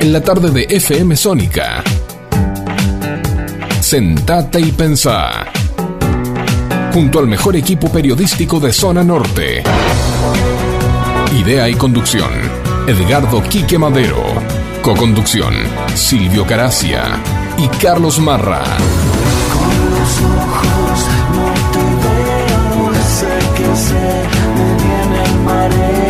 en la tarde de FM Sónica. Sentate y pensá. Junto al mejor equipo periodístico de Zona Norte. Idea y conducción. Edgardo Quique Madero. Coconducción. Silvio Caracia y Carlos Marra. Con los ojos no te veo, sé que se me viene el mareo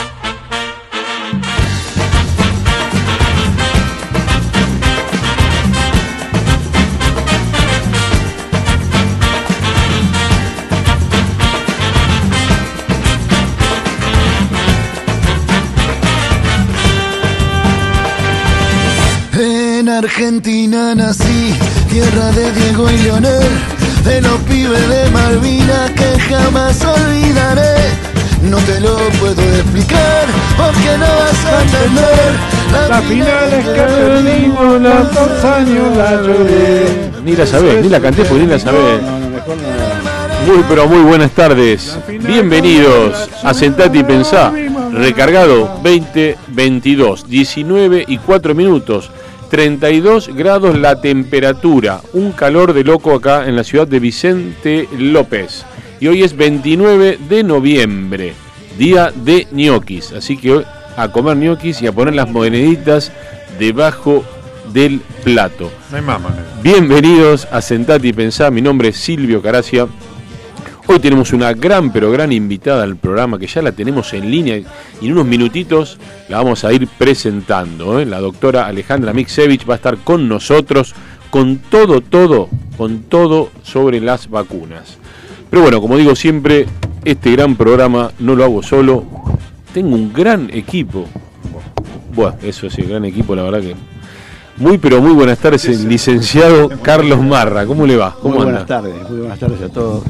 Argentina nací, tierra de Diego y Leonel, de los pibes de Malvina que jamás olvidaré. No te lo puedo explicar, porque no vas a entender. La final es que perdimos los dos años la lloré. Ni la sabés, ni la canté porque ni la sabés. Muy pero muy buenas tardes. Bienvenidos a Sentate y Pensá. Recargado 2022, 19 y 4 minutos. 32 grados la temperatura. Un calor de loco acá en la ciudad de Vicente López. Y hoy es 29 de noviembre, día de ñoquis. Así que hoy a comer ñoquis y a poner las moneditas debajo del plato. No hay más manera. Bienvenidos a Sentate y Pensá. Mi nombre es Silvio Caracia. Hoy tenemos una gran, pero gran invitada al programa que ya la tenemos en línea y en unos minutitos la vamos a ir presentando. ¿eh? La doctora Alejandra Mixevich va a estar con nosotros con todo, todo, con todo sobre las vacunas. Pero bueno, como digo siempre, este gran programa no lo hago solo. Tengo un gran equipo. Bueno, eso sí, gran equipo, la verdad que muy, pero muy buenas tardes, el licenciado Carlos Marra. ¿Cómo le va? ¿Cómo muy anda? buenas tardes, muy buenas tardes a todos.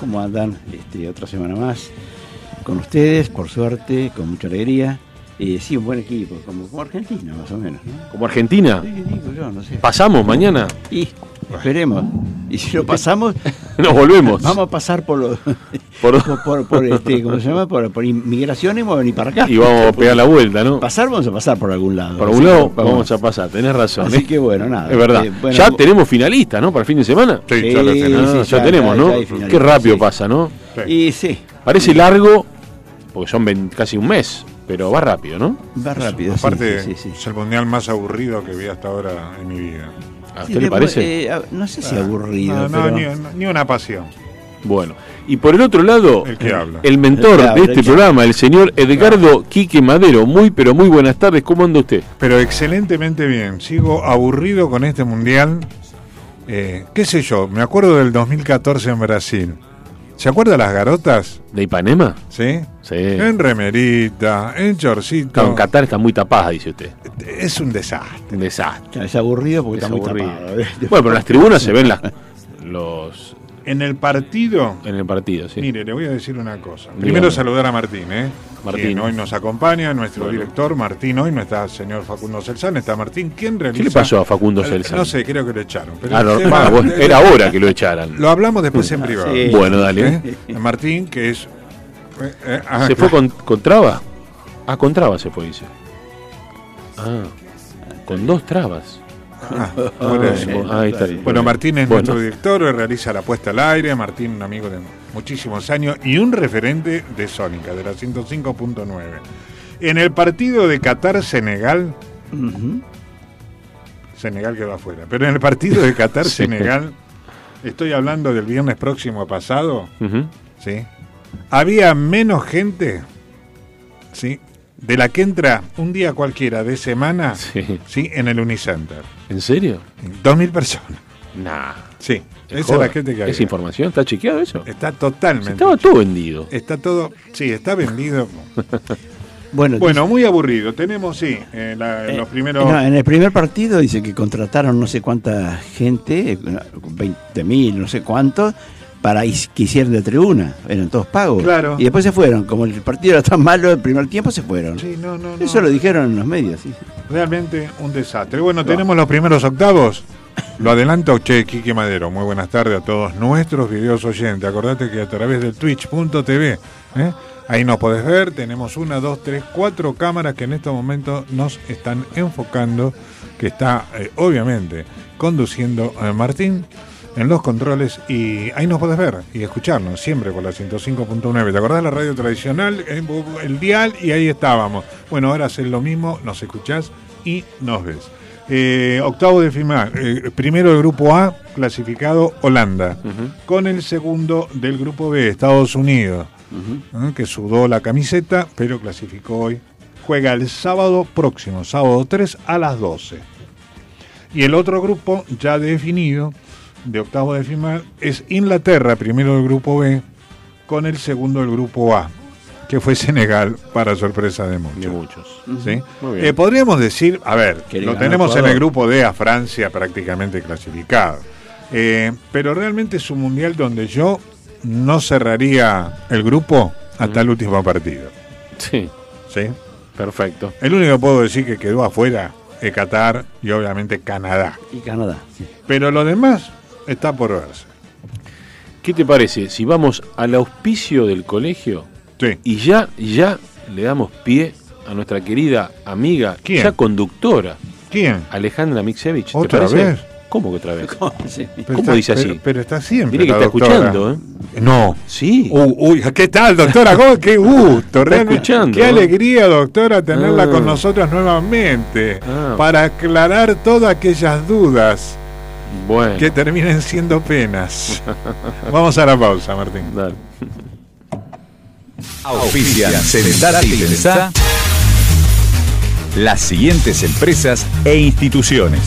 ¿Cómo andan? Este, otra semana más con ustedes, por suerte, con mucha alegría. Eh, sí, un buen equipo, como, como Argentina más o menos. ¿no? ¿Como Argentina? Sí, digo yo, no sé. ¿Pasamos mañana? Y esperemos. Y si lo pasamos, Nos volvemos. vamos a pasar por los Por- por, este, ¿cómo se llama? Por, por inmigración y vamos a venir para acá. Y vamos a pegar la vuelta, ¿no? Pasar vamos a pasar por algún lado. Por un lado vamos a pasar, tenés razón. Así ¿eh? que bueno, nada. Es verdad. Eh, bueno, ya tenemos finalistas, ¿no? Para el fin de semana. Sí, Sí, ya lo tenemos. Ah, sí, ya, ya, tenemos, ya, ¿no? Qué rápido sí. pasa, ¿no? Y sí, Parece largo, porque son 20 casi un mes, pero va rápido, ¿no? va rápido. Aparte, sí, sí, sí. es el mundial más aburrido que vi hasta ahora en mi vida. ¿A Sí, usted le parece? eh, no sé si aburrido. No, no, pero- ni, ni una pasión. Bueno. Y por el otro lado, El que habla. el mentor El que de habla, este programa, el señor Edgardo Quique Madero. Muy, pero muy buenas tardes. ¿Cómo anda usted? Pero excelentemente bien. Sigo aburrido con este mundial. Eh, ¿Qué sé yo? Me acuerdo del 2014 en Brasil. ¿Se acuerda las garotas? ¿De Ipanema? ¿Sí? Sí. En remerita, en chorcito. Claro, en Qatar está muy tapada, dice usted. Es un desastre. Un desastre. Es aburrido porque Es está muy aburrido. ¿eh? Bueno, pero en las tribunas se ven las, los En el partido, en el partido, sí. mire, le voy a decir una cosa. Dígame. Primero saludar a Martín, ¿eh? Martín. Quien hoy nos acompaña, nuestro Bueno. director Martín. Hoy no está el señor Facundo Celsan, está Martín. ¿Quién realiza? ¿Qué le pasó a Facundo Celsan? No sé, creo que lo echaron. pero Ah, no, tema- ah, bueno, era hora que lo echaran. Lo hablamos después en privado. Sí. Bueno, dale. ¿eh? Martín, que es. eh, eh, ah, ¿Se fue claro. con, con traba? Ah, con traba se fue, dice. Ah, con dos trabas. Ah, por Ah, eso. ah, ahí está. bien. Bueno, Martín es Bueno. nuestro director, realiza la puesta al aire. Martín, un amigo de muchísimos años y un referente de Sónica, de la 105.9. En el partido de Qatar-Senegal, Ujú. Senegal quedó afuera, pero en el partido de Sí. Qatar-Senegal, estoy hablando del viernes próximo pasado. ¿sí? había menos gente ¿sí? De la que entra un día cualquiera de semana Sí. ¿sí? en el Unicenter. ¿En serio? Dos mil personas. Nah. Sí, es esa es la gente que había. ¿Esa información está chequeado eso? Está totalmente. Estaba todo vendido. Está todo, sí, está vendido. Bueno, Bueno, muy aburrido. Tenemos, sí, eh, la- los eh, primeros. no, en el primer partido dice que contrataron no sé cuánta gente, 20 mil, no sé cuántos, para que hicieran de tribuna. Eran todos pagos. Claro. Y después se fueron. Como el partido era tan malo el primer tiempo, se fueron. Sí, no, no, no. Eso lo dijeron en los medios. sí. Realmente un desastre. Bueno, tenemos los primeros octavos. Lo adelanto, che, Quique Madero. Muy buenas tardes a todos nuestros videos oyentes. Acordate que a través del twitch.tv, ¿eh? ahí nos podés ver. Tenemos una, dos, tres, cuatro cámaras que en este momento nos están enfocando, que está eh, obviamente conduciendo a Martín en los controles y ahí nos podés ver y escucharnos siempre por la 105.9. ¿Te acordás la radio tradicional? El, el dial y ahí estábamos. Bueno, ahora haces lo mismo, nos escuchás y nos ves. Eh, octavo de final, eh, primero del grupo A, clasificado Holanda, con el segundo del grupo B, Estados Unidos, ¿eh? que sudó la camiseta, pero clasificó hoy. Juega el sábado próximo, sábado 3 a las 12. Y el otro grupo ya definido, de octavo de final, es Inglaterra, primero del grupo B, con el segundo del grupo A, que fue Senegal, para sorpresa de muchos. De muchos. ¿sí? Muy bien. Eh, podríamos decir, a ver, Que lo tenemos en el grupo D a Francia prácticamente clasificado. Eh, pero realmente es un mundial donde yo no cerraría el grupo hasta el último partido. Sí, ¿sí? perfecto. El único que puedo decir que quedó afuera es Qatar y obviamente Canadá. Y Canadá. sí. Pero lo demás está por verse. ¿Qué te parece si vamos al auspicio del colegio Sí. y ya, ya le damos pie a nuestra querida amiga, ¿Quién? ya conductora, ¿Quién? Alejandra Miksevich? ¿Te ¿Otra parece? vez? ¿Cómo que otra vez? Sí. Pero ¿Cómo está- dice así? Pero, pero está siempre. Mire que está doctora. escuchando, ¿eh? No. Sí. Uy, uy, ¿qué tal, doctora? ¿Cómo? ¡Qué gusto! realmente. escuchando, ¡Qué alegría, doctora, tenerla Ah. con nosotros nuevamente! Ah. Para aclarar todas aquellas dudas Bueno, que terminen siendo penas. Vamos a la pausa, Martín. dale. Auspician Pensá las siguientes empresas e instituciones.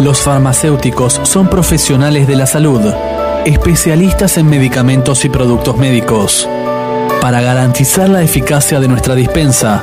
Los farmacéuticos son profesionales de la salud, especialistas en medicamentos y productos médicos. Para garantizar la eficacia de nuestra dispensa,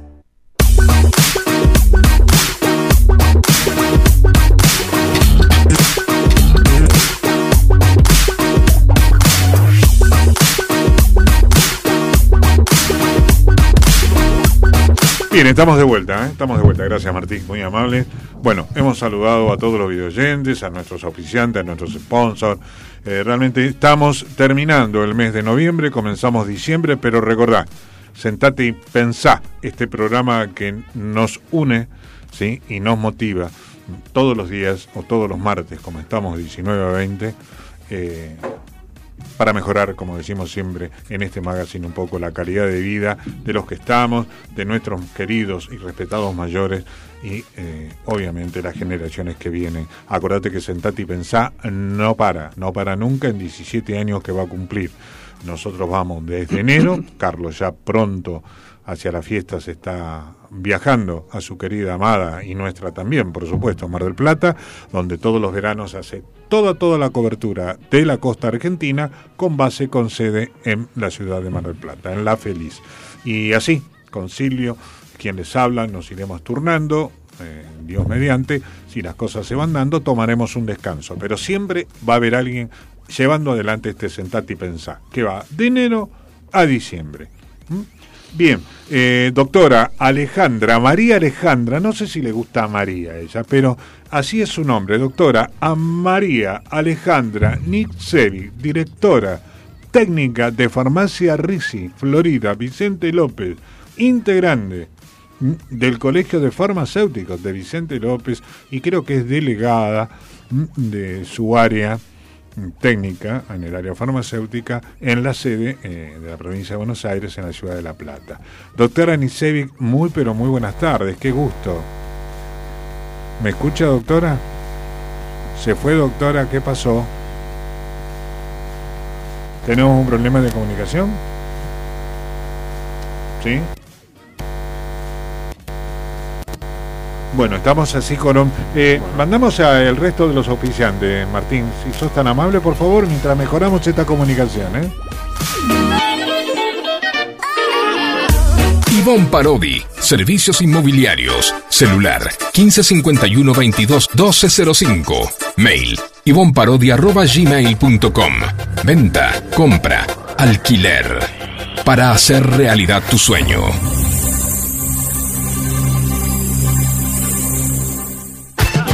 Bien, estamos de vuelta, ¿eh? estamos de vuelta. Gracias, Martín, muy amable. Bueno, hemos saludado a todos los videoyentes, a nuestros oficiantes, a nuestros sponsors. Eh, realmente estamos terminando el mes de noviembre, comenzamos diciembre, pero recordá, sentate y pensá este programa que nos une ¿sí? y nos motiva todos los días o todos los martes, como estamos 19 a 20. eh, para mejorar, como decimos siempre en este magazine, un poco la calidad de vida de los que estamos, de nuestros queridos y respetados mayores y eh, obviamente las generaciones que vienen. Acordate que Sentate y Pensá no para, no para nunca en 17 años que va a cumplir. Nosotros vamos desde enero, Carlos ya pronto hacia las fiestas está viajando a su querida amada y nuestra también, por supuesto, Mar del Plata, donde todos los veranos hace toda, toda la cobertura de la costa argentina con base, con sede en la ciudad de Mar del Plata, en La Feliz. Y así, con Silvio, quien les habla, nos iremos turnando, eh, Dios mediante, si las cosas se van dando, tomaremos un descanso, pero siempre va a haber alguien llevando adelante este sentate y pensar, que va de enero a diciembre. Bien, eh, doctora Alejandra, María Alejandra, no sé si le gusta a María ella, pero así es su nombre, doctora a María Alejandra Nitsevi, directora técnica de Farmacia Risi, Florida, Vicente López, integrante del Colegio de Farmacéuticos de Vicente López y creo que es delegada de su área técnica en el área farmacéutica en la sede eh, de la provincia de Buenos Aires en la ciudad de La Plata. Doctora Nicevic, muy pero muy buenas tardes, qué gusto. ¿Me escucha doctora? ¿Se fue doctora? ¿Qué pasó? ¿Tenemos un problema de comunicación? ¿Sí? Bueno, estamos así con... un- eh, mandamos al resto de los auspiciantes, Martín, si sos tan amable, por favor, mientras mejoramos esta comunicación. ¿eh? Ivonne Parodi, Servicios Inmobiliarios, celular 1551 22 1205, mail ivonparodi.gmail.com, venta, compra, alquiler, para hacer realidad tu sueño.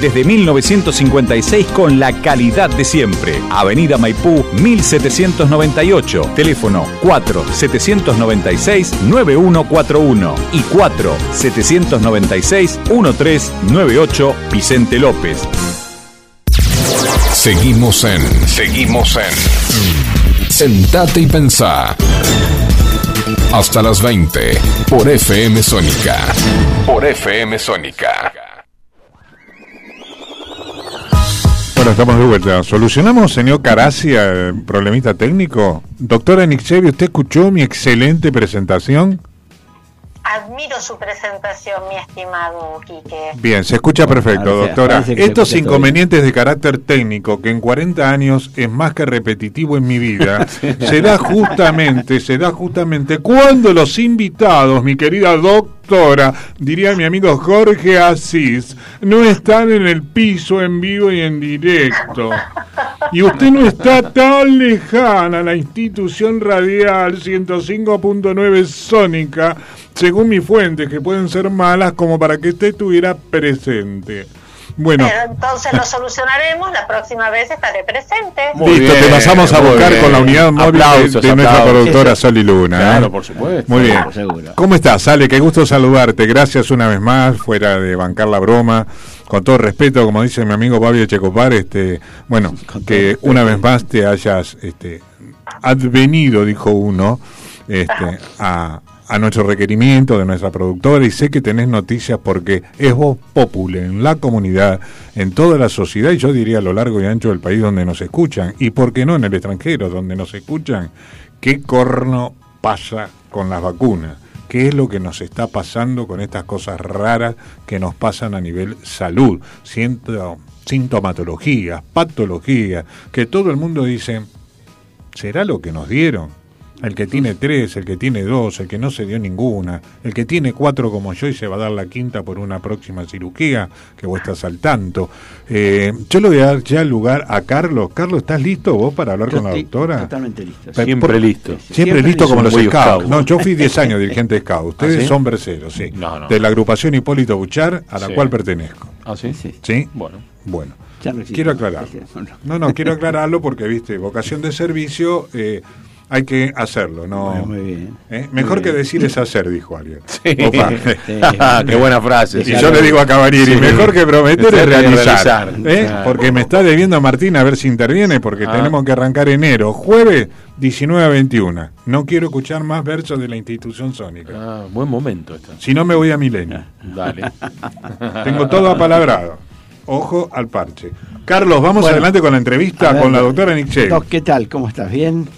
Desde 1956 con la calidad de siempre. Avenida Maipú 1798. Teléfono 4-796-9141 y 4-796-1398 Vicente López. Seguimos en. Seguimos en. Sentate y pensá. Hasta las 20 por FM Sónica. Por FM Sónica. Bueno, estamos de vuelta. ¿Solucionamos, señor Caracia, el problemita técnico? Doctora Nixevi, ¿usted escuchó mi excelente presentación? Admiro su presentación, mi estimado Quique. Bien, se escucha perfecto, doctora. Estos inconvenientes de carácter técnico, que en 40 años es más que repetitivo en mi vida, se da justamente, se da justamente cuando los invitados, mi querida diría mi amigo Jorge Asís, no están en el piso en vivo y en directo. Y usted no está tan lejana la institución radial 105.9 Sónica, según mis fuentes, que pueden ser malas como para que usted estuviera presente. Bueno, Pero entonces lo solucionaremos, la próxima vez estaré presente. Muy listo, bien, te pasamos a buscar bien. con la unidad móvil de- Aplausos, de, nuestra aplausos. productora. Sol y Luna. Claro, ¿eh? por supuesto. Muy bien. Seguro. ¿Cómo estás, Sale? Qué gusto saludarte. Gracias una vez más, fuera de bancar la broma. Con todo respeto, como dice mi amigo Pablo Checopar, este, bueno, Con que una vez más te hayas este, advenido, dijo uno, este, a, a nuestro requerimiento de nuestra productora y sé que tenés noticias porque es voz popular en la comunidad, en toda la sociedad y yo diría a lo largo y ancho del país donde nos escuchan y por qué no en el extranjero donde nos escuchan, qué corno pasa con las vacunas. ¿Qué es lo que nos está pasando con estas cosas raras que nos pasan a nivel salud? Siento, sintomatologías, patologías, que todo el mundo dice, ¿será lo que nos dieron? El que tiene tres, el que tiene dos, el que no se dio ninguna, el que tiene cuatro como yo y se va a dar la quinta por una próxima cirugía, que vos estás al tanto. Eh, yo le voy a dar ya lugar a Carlos. Carlos, ¿estás listo vos para hablar Yo con la doctora? Totalmente listo. Pe- Siempre por- listo. Siempre, listo como los Muy scouts. scout. No, yo fui 10 años dirigente scout. Ustedes ¿Ah, sí? son berceros, sí. No, no. De la agrupación Hipólito Buchar, a la Sí. cual pertenezco. ¿Ah, sí? Sí. ¿Sí? Bueno. Bueno. Ya no existe. Quiero aclarar. Bueno. No, no, quiero aclararlo porque, viste, vocación de servicio, eh, hay que hacerlo, ¿no? Bueno, muy bien. ¿Eh? Mejor Muy que bien. decir es hacer, dijo alguien. Sí. Opa. Qué buena frase. Y yo le digo a Cavalieri, Sí. mejor que prometer es realizar. realizar. ¿eh? Claro. Porque me está debiendo Martín a ver si interviene, porque Ah. tenemos que arrancar enero, jueves 19 a 21. No quiero escuchar más versos de la institución sónica. Ah, buen momento esto. Si no, me voy a Milenio. Dale. Tengo todo apalabrado. Ojo al parche. Carlos, vamos Bueno, adelante con la entrevista ver, con la doctora Nichel. Doc, ¿Qué tal? ¿Cómo estás? ¿Bien?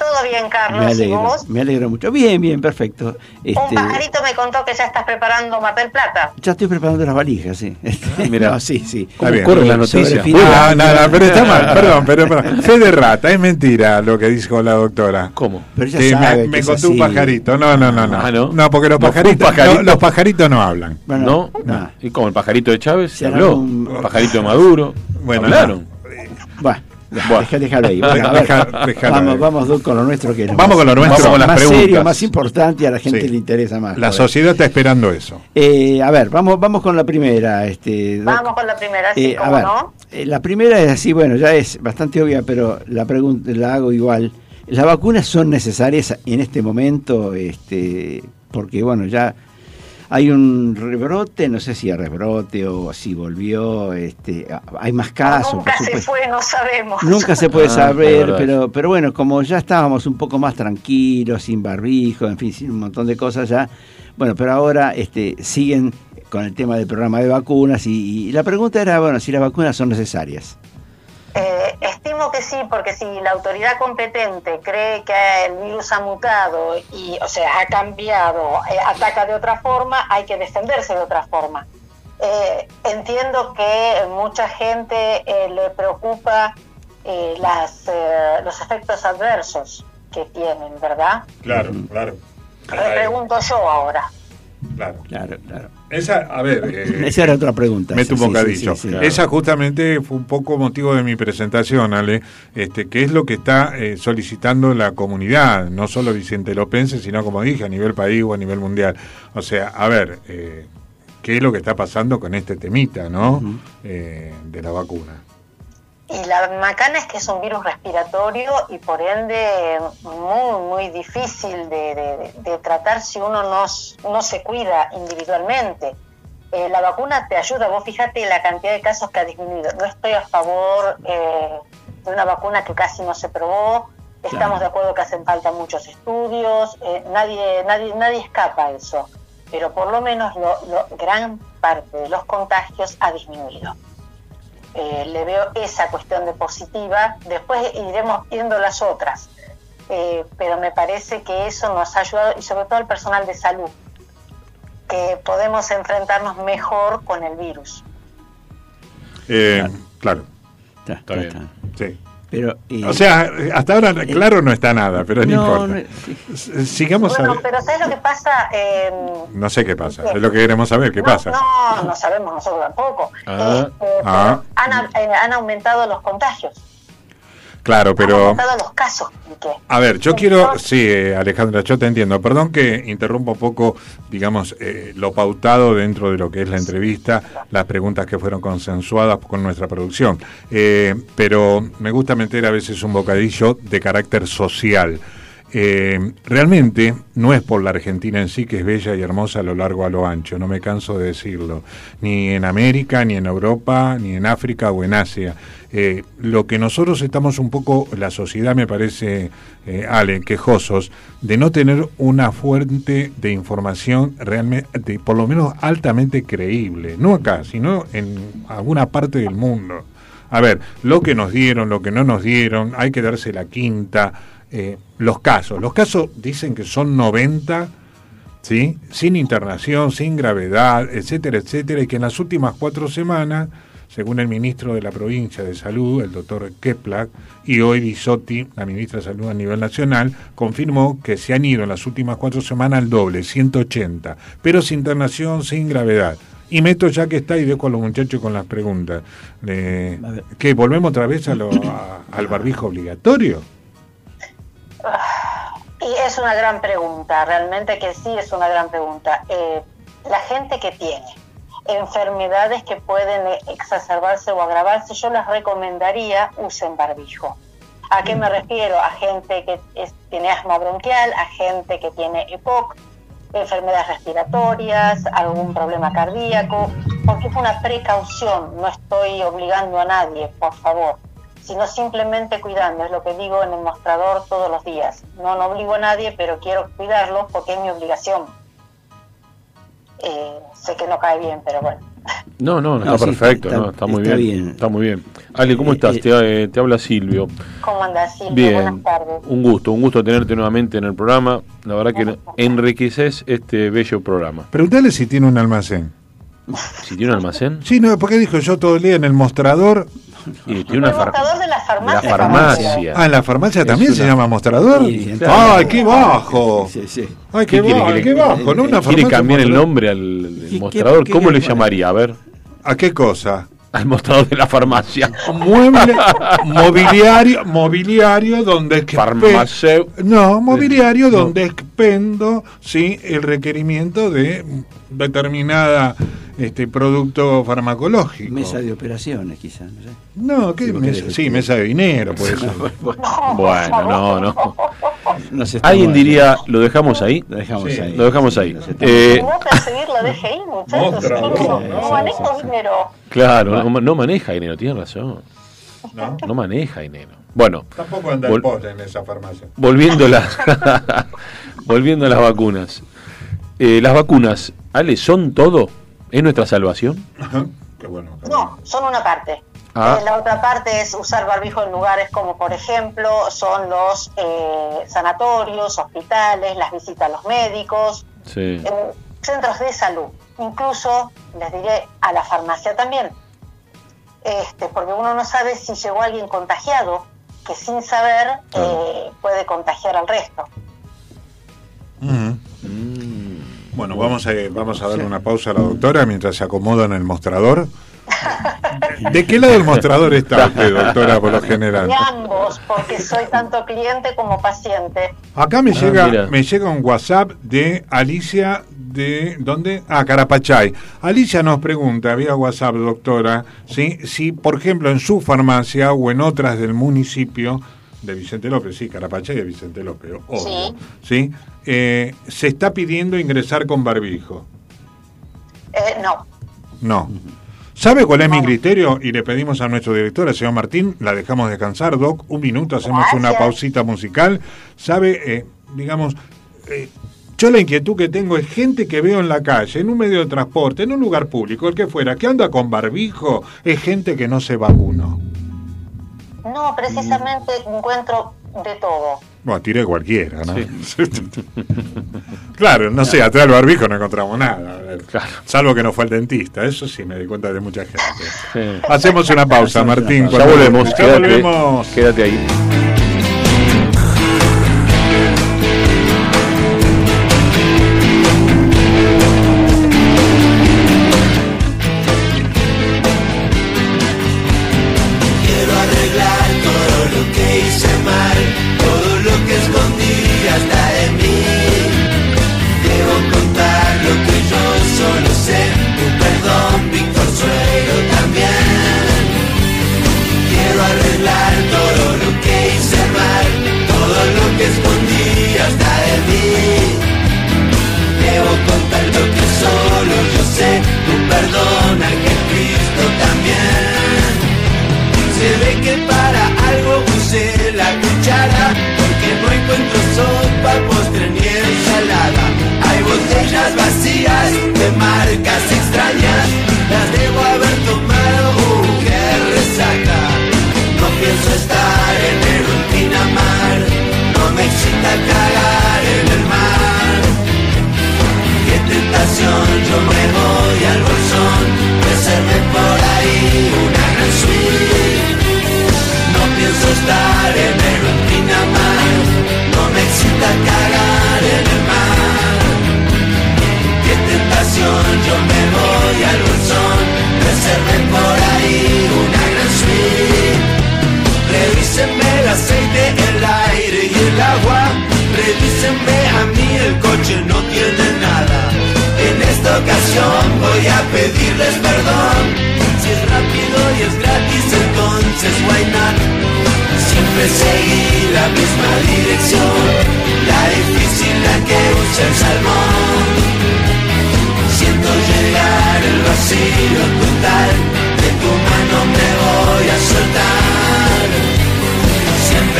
Todo bien, Me Carlos. ¿Y alegro, vos? me alegro mucho. Bien, bien, perfecto. Un Este, pajarito me contó que ya estás preparando Mar del Plata. ya estoy preparando las valijas, sí. Este, mira. no, sí, sí. Está bien. Sobre noticias? final- No, no, pero está mal, perdón, pero, perdón. Fe de rata, es mentira lo que dijo la doctora. ¿Cómo? Pero ya Que sabe me, que me contó un pajarito. No, no, no, no. Ah, ¿no? No, porque los ¿No fue un pajaritos, pajarito? no, los pajaritos no hablan. ¿No? Bueno, no. ¿Y como el pajarito de Chávez? ¿Se habló? un- El pajarito de Maduro. Bueno, ¿Hablaron? Bueno, Bueno. deja- déjalo ahí. Bueno, a ver, Deja- déjalo vamos, ahí. vamos Doc, con lo nuestro que es lo Vamos más- con lo nuestro. Con las más preguntas. serio, más importante y a la gente Sí. le interesa más. La sociedad está esperando eso. Eh, a ver, vamos, vamos con la primera. Este. Vamos con la primera, sí, Eh, a cómo ver, no. eh, la primera es así, bueno, ya es bastante obvia, pero la pregunta la hago igual. ¿Las vacunas son necesarias en este momento? Este, porque bueno, ya hay un rebrote, no sé si es rebrote o si volvió, este, hay más casos, Nunca por se fue, no sabemos. Nunca se puede Ah, saber, pero, pero bueno, como ya estábamos un poco más tranquilos, sin barbijo, en fin, sin un montón de cosas ya, bueno, pero ahora este, siguen con el tema del programa de vacunas y, y la pregunta era, bueno, si las vacunas son necesarias. Eh, estimo que sí, porque si la autoridad competente cree que el virus ha mutado y, o sea, ha cambiado, eh, ataca de otra forma, hay que defenderse de otra forma. Eh, entiendo que mucha gente eh, le preocupa eh, las, eh, los efectos adversos que tienen, ¿verdad? Claro, claro. Le pregunto yo ahora. Claro. Claro, claro. Esa, a ver. eh, Esa era otra pregunta. Mete un sí, bocadillo. sí, sí. Esa justamente fue un poco motivo de mi presentación, Ale, este, que es lo que está eh, solicitando la comunidad, no solo Vicente Lopense, sino como dije, a nivel país o a nivel mundial. O sea, a ver, eh, ¿qué es lo que está pasando con este temita, no? Eh, de la vacuna. Y la macana es que es un virus respiratorio y por ende muy, muy difícil de, de- de tratar si uno no, no se cuida individualmente. Eh, la vacuna te ayuda, vos fíjate la cantidad de casos que ha disminuido. No estoy a favor eh, de una vacuna que casi no se probó. Estamos Claro. de acuerdo que hacen falta muchos estudios. eh, nadie, nadie, nadie escapa a eso. Pero por lo menos lo- lo- gran parte de los contagios ha disminuido. Eh, le veo esa cuestión de positiva, después iremos viendo las otras, Eh, pero me parece que eso nos ha ayudado y sobre todo al personal de salud, que podemos enfrentarnos mejor con el virus. Eh, claro. Está, Está está, bien. está. sí. Pero, eh, O sea, hasta ahora claro no está nada, pero no, no, importa. no, S- Sigamos a Bueno, ver. pero ¿sabes lo que pasa? Eh, No sé qué pasa, es lo que queremos saber, ¿qué no, pasa? No, no sabemos nosotros tampoco. Ah, Eh, eh, ah. han, eh, han aumentado los contagios, Claro, pero... A ver, yo quiero, sí, eh, Alejandra, yo te entiendo. Perdón que interrumpa un poco, digamos, eh, lo pautado dentro de lo que es la entrevista, las preguntas que fueron consensuadas con nuestra producción. Eh, pero me gusta meter a veces un bocadillo de carácter social. Eh, realmente no es por la Argentina en sí que es bella y hermosa a lo largo a lo ancho, no me canso de decirlo, ni en América, ni en Europa, ni en África o en Asia. Eh, lo que nosotros estamos un poco, la sociedad me parece, eh, Ale, quejosos de no tener una fuente de información realmente, por lo menos altamente creíble, no acá, sino en alguna parte del mundo. A ver, lo que nos dieron, lo que no nos dieron, hay que darse la quinta. Eh, los casos, los casos dicen que son 90, ¿sí? sin internación, sin gravedad, etcétera, etcétera, y que en las últimas cuatro semanas, según el ministro de la provincia de salud, el doctor Keplak, y hoy Bisotti, la ministra de salud a nivel nacional, confirmó que se han ido en las últimas cuatro semanas al doble, 180, pero sin internación, sin gravedad. Y meto ya que está y dejo a los muchachos con las preguntas. Eh. ¿Qué? ¿Volvemos otra vez a lo- a- al barbijo obligatorio? Y es una gran pregunta, realmente que sí es una gran pregunta. Eh, la gente que tiene enfermedades que pueden eh, exacerbarse o agravarse, yo les recomendaría usen barbijo. ¿A qué me refiero? A gente que es- tiene asma bronquial, a gente que tiene EPOC, enfermedades respiratorias, algún problema cardíaco, porque es una precaución, no estoy obligando a nadie, por favor, sino simplemente cuidando, es lo que digo en el mostrador todos los días. No, no obligo a nadie, pero quiero cuidarlo porque es mi obligación. Eh, sé que no cae bien, pero bueno. No, no, no, No, está sí, perfecto, está- no, está muy está bien, bien. Está muy bien. Ale, ¿cómo Eh, estás? eh, te, eh, te habla Silvio. ¿Cómo andas, Silvio? Bien, Buenas tardes. un gusto, un gusto tenerte nuevamente en el programa. La verdad que enriqueces este bello programa. Preguntale si tiene un almacén. Si tiene un almacén, Sí, no, porque dijo yo todo el día en el mostrador. Y tiene una mostrador de la farmacia. la farmacia. Ah, en la farmacia también se llama mostrador. Sí, ¡Ay, qué bajo! Sí, sí. ¡Ay, qué, ¿Qué quiere bajo! ¡Qué bajo! ¿Quiere cambiar el nombre al ¿Qué- mostrador? qué- ¿Cómo qué le llamaría? A ver, ¿A qué cosa? al mostrador de la farmacia. Mueble, mobiliario, mobiliario donde Farmacéu- No, mobiliario donde expendo sí el requerimiento de determinada este producto farmacológico. Mesa de operaciones, quizás. No sé. No, ¿qué mesa? Sí, mesa de dinero, por eso. Bueno, no, no. Alguien diría, ¿lo dejamos ahí? Lo dejamos Sí. ahí. Lo dejamos ahí. Nos estamos- Eh, No perseguir la DGI, muchachos. Mostrador, No, ¿no? no manejo dinero. claro, no, no maneja dinero, tienes razón. ¿No? No maneja dinero. Bueno, Tampoco anda el post en esa farmacia. volviendo a, la- volviendo a las vacunas. Eh, las vacunas, Ale, ¿son todo? ¿Es nuestra salvación? Ajá. Qué bueno. qué No, son una parte. Ah. Eh, la otra parte es usar barbijo en lugares como, por ejemplo, son los eh, sanatorios, hospitales, las visitas a los médicos, Sí. en centros de salud. Incluso, les diré, a la farmacia también. Este, porque uno no sabe si llegó alguien contagiado, que sin saber eh, puede contagiar al resto. Ujú. Bueno, vamos a, vamos a darle una pausa a la doctora mientras se acomoda en el mostrador. ¿De qué lado del mostrador está usted, doctora, por lo general? De ambos, porque soy tanto cliente como paciente. Acá me Ah, llega mira. me llega un WhatsApp de Alicia de ¿dónde? Ah, Carapachay. Alicia nos pregunta vía WhatsApp, doctora, ¿sí? si por ejemplo en su farmacia o en otras del municipio de Vicente López, sí, Carapachay de Vicente López, obvio, ¿sí? Eh, se está pidiendo ingresar con barbijo. Eh, no, No. ¿Sabe cuál es mi criterio? Y le pedimos a nuestro director, al señor Martín, la dejamos descansar, Doc, un minuto, hacemos una pausita musical. ¿Sabe? Eh, digamos, yo la inquietud que tengo es gente que veo en la calle, en un medio de transporte, en un lugar público, el que fuera, que anda con barbijo, es gente que no se vacunó. No, precisamente encuentro de todo. Bueno, tiré cualquiera, ¿no? claro, no sé, atrás del barbijo no encontramos nada. a ver. Claro. Salvo que no fue el dentista, eso sí me di cuenta de mucha gente. Sí. Hacemos una pausa, Martín. Ya volvemos, Ya quédate, volvemos. quédate ahí.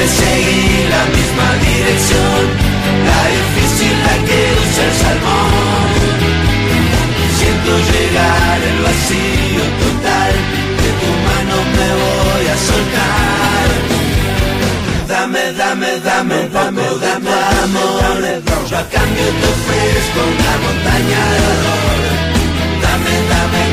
seguí la misma dirección, la difícil la que usa el salmón. Siento llegar el vacío total, de tu mano me voy a soltar. Dame, dame, dame, dame, dame, amor. Yo a cambio te ofrezco una montaña de dolor. Dame, dame.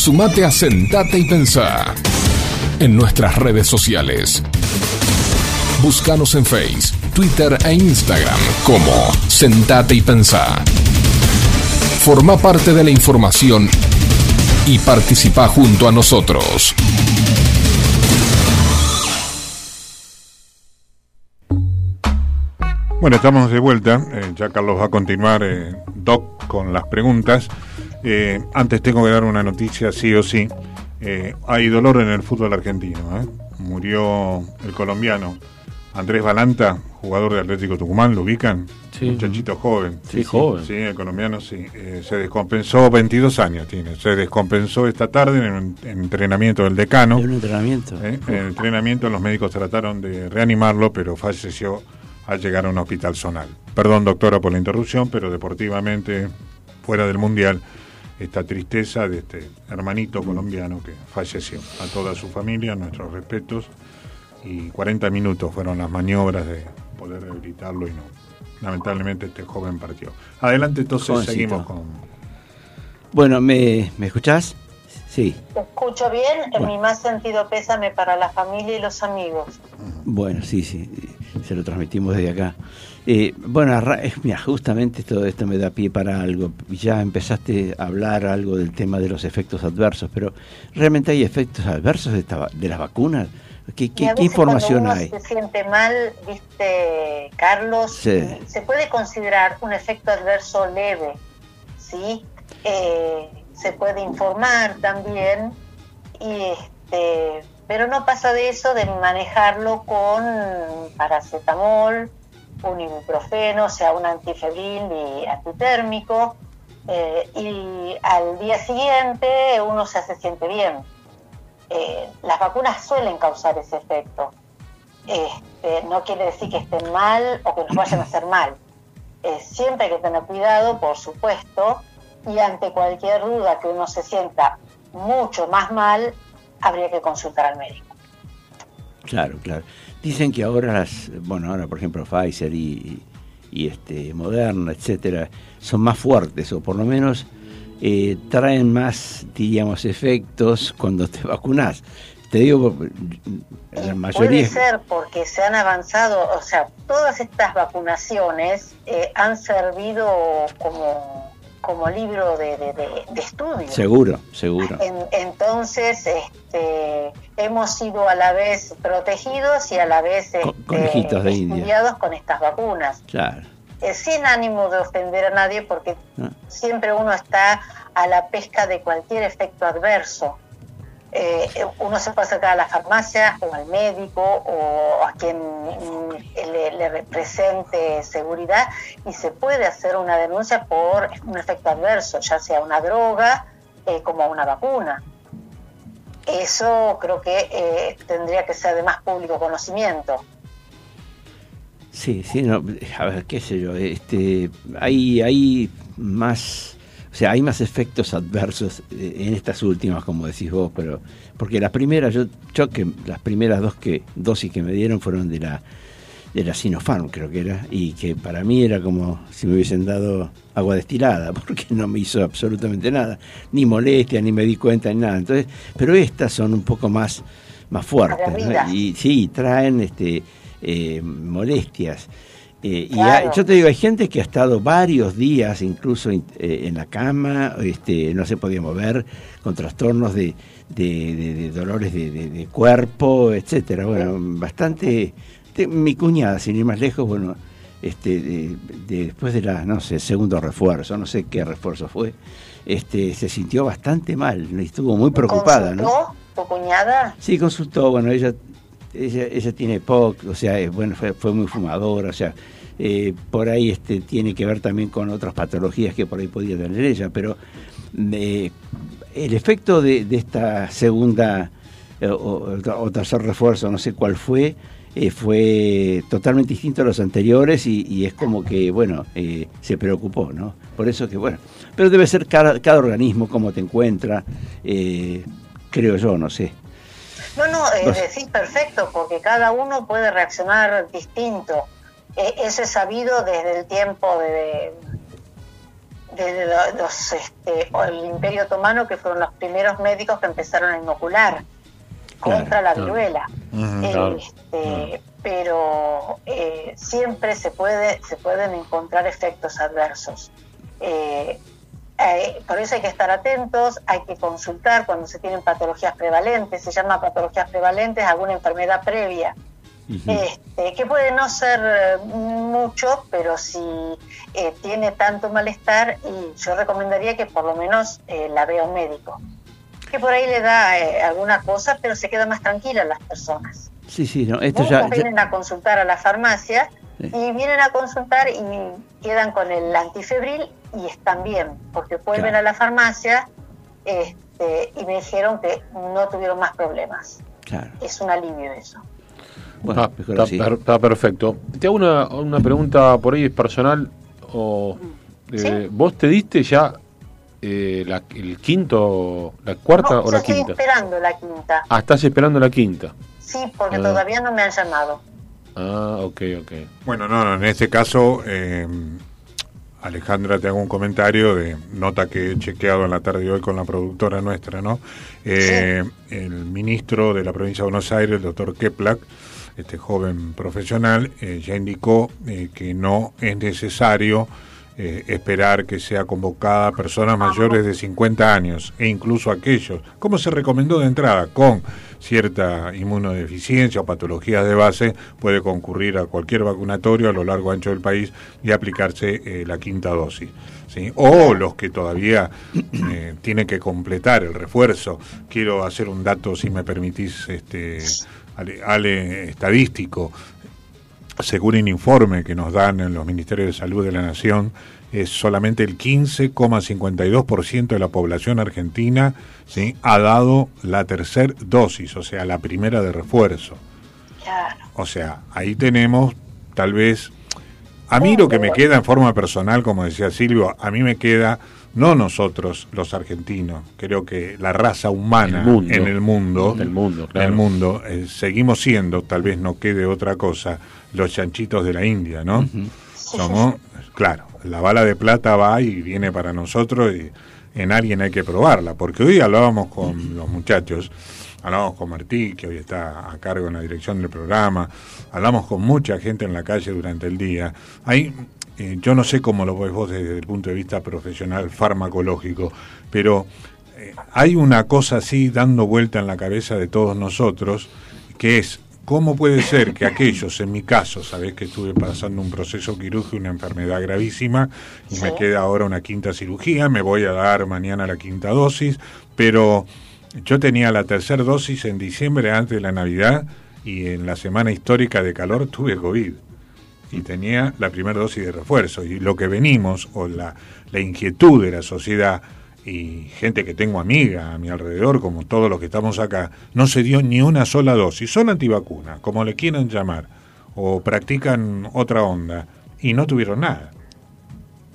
Sumate a Sentate y Pensá en nuestras redes sociales. Búscanos en Face, Twitter e Instagram como Sentate y Pensá. Forma parte de la información y participa junto a nosotros. Bueno, estamos de vuelta. Eh, ya Carlos va a continuar, eh, Doc, con las preguntas. Eh, antes tengo que dar una noticia, sí o sí. Eh, hay dolor en el fútbol argentino. ¿eh? Murió el colombiano Andrés Balanta, jugador de Atlético Tucumán, ¿lo ubican? Sí. Muchachito joven. Sí, joven. Sí, el colombiano sí. Eh, se descompensó, 22 años tiene. Se descompensó esta tarde en un en entrenamiento del decano. En un entrenamiento. ¿eh? En el entrenamiento los médicos trataron de reanimarlo, pero falleció al llegar a un hospital zonal. Perdón, doctora, por la interrupción, pero deportivamente, fuera del Mundial, esta tristeza de este hermanito colombiano que falleció. A toda su familia, nuestros respetos. Y 40 minutos fueron las maniobras de poder rehabilitarlo y no. Lamentablemente este joven partió. Adelante, entonces Jovencito. seguimos con... Bueno, ¿me, ¿me escuchás? Sí. Te escucho bien, en mi más sentido pésame para la familia y los amigos. Bueno, sí, sí, se lo transmitimos desde acá. Eh, bueno, eh, mira, justamente todo esto me da pie para algo. Ya empezaste a hablar algo del tema de los efectos adversos, pero ¿realmente hay efectos adversos de, esta de las vacunas? ¿Qué, qué- qué información uno hay? se siente mal, viste, Carlos, Sí. se puede considerar un efecto adverso leve, ¿sí? Eh, se puede informar también, y este, pero no pasa de eso de manejarlo con paracetamol, un ibuprofeno, o sea, un antifebril y antitérmico, eh, y al día siguiente uno ya se siente bien. Eh, las vacunas suelen causar ese efecto. Este, no quiere decir que estén mal o que nos vayan a hacer mal. Eh, siempre hay que tener cuidado, por supuesto, y ante cualquier duda que uno se sienta mucho más mal, habría que consultar al médico. Claro, claro. Dicen que ahora las, bueno, ahora por ejemplo Pfizer y, y este Moderna, etcétera, son más fuertes o por lo menos eh, traen más, diríamos, efectos cuando te vacunas. Te digo, la Puede mayoría. ser porque se han avanzado, o sea, todas estas vacunaciones eh, han servido como, como libro de, de- de- de estudio. Seguro, seguro. En- entonces, este, hemos sido a la vez protegidos y a la vez este, conejitos de India. estudiados con estas vacunas. Claro. Eh, sin ánimo de ofender a nadie, porque Ah. siempre uno está a la pesca de cualquier efecto adverso. Eh, uno se puede acercar a la farmacia o al médico o a quien le, le represente seguridad y se puede hacer una denuncia por un efecto adverso, ya sea una droga eh, como una vacuna. Eso creo que eh, tendría que ser de más público conocimiento. Sí, sí, no, a ver, qué sé yo, este, hay, hay más, sea, hay más efectos adversos eh, en estas últimas, como decís vos, pero, porque las primeras, yo, yo que las primeras dos que, dosis que me dieron fueron de la, de la Sinopharm, creo que era, y que para mí era como si me hubiesen dado agua destilada, porque no me hizo absolutamente nada, ni molestia, ni me di cuenta, ni nada. Entonces, pero estas son un poco más, más fuertes, ¿no? Y sí, traen este eh, molestias. Eh, y yo te digo, hay gente que ha estado varios días incluso in- eh, en la cama, este, no se podía mover, con trastornos de, de- de- de dolores de, cuerpo, etcétera. Bueno, bastante. te- mi cuñada, sin ir más lejos, bueno, este, de- de- después de la, no sé, segundo refuerzo, no sé qué refuerzo fue, este, se sintió bastante mal, estuvo muy preocupada, ¿no? ¿Consultó tu cuñada? Sí, consultó, bueno, ella ella, ella tiene POC, o sea, bueno, fue, fue muy fumadora, o sea, eh, por ahí este tiene que ver también con otras patologías que por ahí podía tener ella, pero eh, el efecto de, esta segunda eh, o, tercer refuerzo, no sé cuál fue, fue totalmente distinto a los anteriores y, es como que, bueno, se preocupó, ¿no? Por eso que, bueno, pero debe ser cada, cada organismo, cómo te encuentra, creo yo, no sé. No, no, eh, decís perfecto, porque cada uno puede reaccionar distinto. Eh, eso es sabido desde el tiempo de, de lo- los, este, el Imperio Otomano, que fueron los primeros médicos que empezaron a inocular contra la claro. viruela. Eh, claro. este, pero eh, siempre se puede se pueden encontrar efectos adversos. Eh, eh, por eso hay que estar atentos, hay que consultar cuando se tienen patologías prevalentes, se llama patologías prevalentes, alguna enfermedad previa, este, que puede no ser eh, mucho, pero si eh, tiene tanto malestar, y yo recomendaría que por lo menos eh, la vea un médico, que por ahí le da eh, alguna cosa, pero se quedan más tranquilas las personas. Sí, sí, no, esto Muchos ya, ya- vienen a consultar a la farmacia Sí. y vienen a consultar y quedan con el antifebril y están bien, porque vuelven Claro. a la farmacia este, y me dijeron que no tuvieron más problemas. claro. Es un alivio eso. Bueno, está, mejor está así. per- está perfecto. Te hago una, una pregunta por ahí personal. O, eh, Sí. ¿Vos te diste ya eh, la, el quinto, la cuarta No, o la estoy quinta? esperando la quinta. Ah, estás esperando la quinta. Sí, porque Ah. todavía no me han llamado. Ah, ok, ok. Bueno, no, no, en este caso, eh, Alejandra, te hago un comentario de nota que he chequeado en la tarde de hoy con la productora nuestra, ¿no? Eh, El ministro de la provincia de Buenos Aires, el doctor Keplak, este joven profesional, eh, ya indicó eh, que no es necesario eh, esperar que sea convocada personas mayores de 50 años e incluso aquellos, como se recomendó de entrada, con cierta inmunodeficiencia o patologías de base, puede concurrir a cualquier vacunatorio a lo largo y ancho del país y aplicarse eh, la quinta dosis. ¿sí? O los que todavía eh, tienen que completar el refuerzo. Quiero hacer un dato, si me permitís, este, Ale, Ale, estadístico según un informe que nos dan en los Ministerios de Salud de la Nación, es solamente el 15,52% de la población argentina ¿sí? ha dado la tercera dosis, o sea, la primera de refuerzo. Claro. O sea, ahí tenemos tal vez... A mí lo que me queda en forma personal, como decía Silvio, a mí me queda, no nosotros los argentinos, creo que la raza humana El mundo. en el mundo, Del mundo, claro. el mundo, eh, seguimos siendo, tal vez no quede otra cosa, los chanchitos de la India, ¿no? Somos, claro, la bala de plata va y viene para nosotros y en alguien hay que probarla, porque hoy hablábamos con los muchachos, hablábamos con Martí, que hoy está a cargo en la dirección del programa, hablamos con mucha gente en la calle durante el día. Hay, eh, yo no sé cómo lo ves vos desde el punto de vista profesional farmacológico, pero eh, hay una cosa así dando vuelta en la cabeza de todos nosotros, que es ¿Cómo puede ser que aquellos, en mi caso, sabés que estuve pasando un proceso quirúrgico, una enfermedad gravísima, y me queda ahora una quinta cirugía, me voy a dar mañana la quinta dosis, pero yo tenía la tercera dosis en diciembre antes de la Navidad y en la semana histórica de calor tuve COVID y tenía la primera dosis de refuerzo. Y lo que venimos, o la, la inquietud de la sociedad y gente que tengo amiga a mi alrededor, como todos los que estamos acá, no se dio ni una sola dosis. Son antivacunas, como le quieran llamar, o practican otra onda, y no tuvieron nada.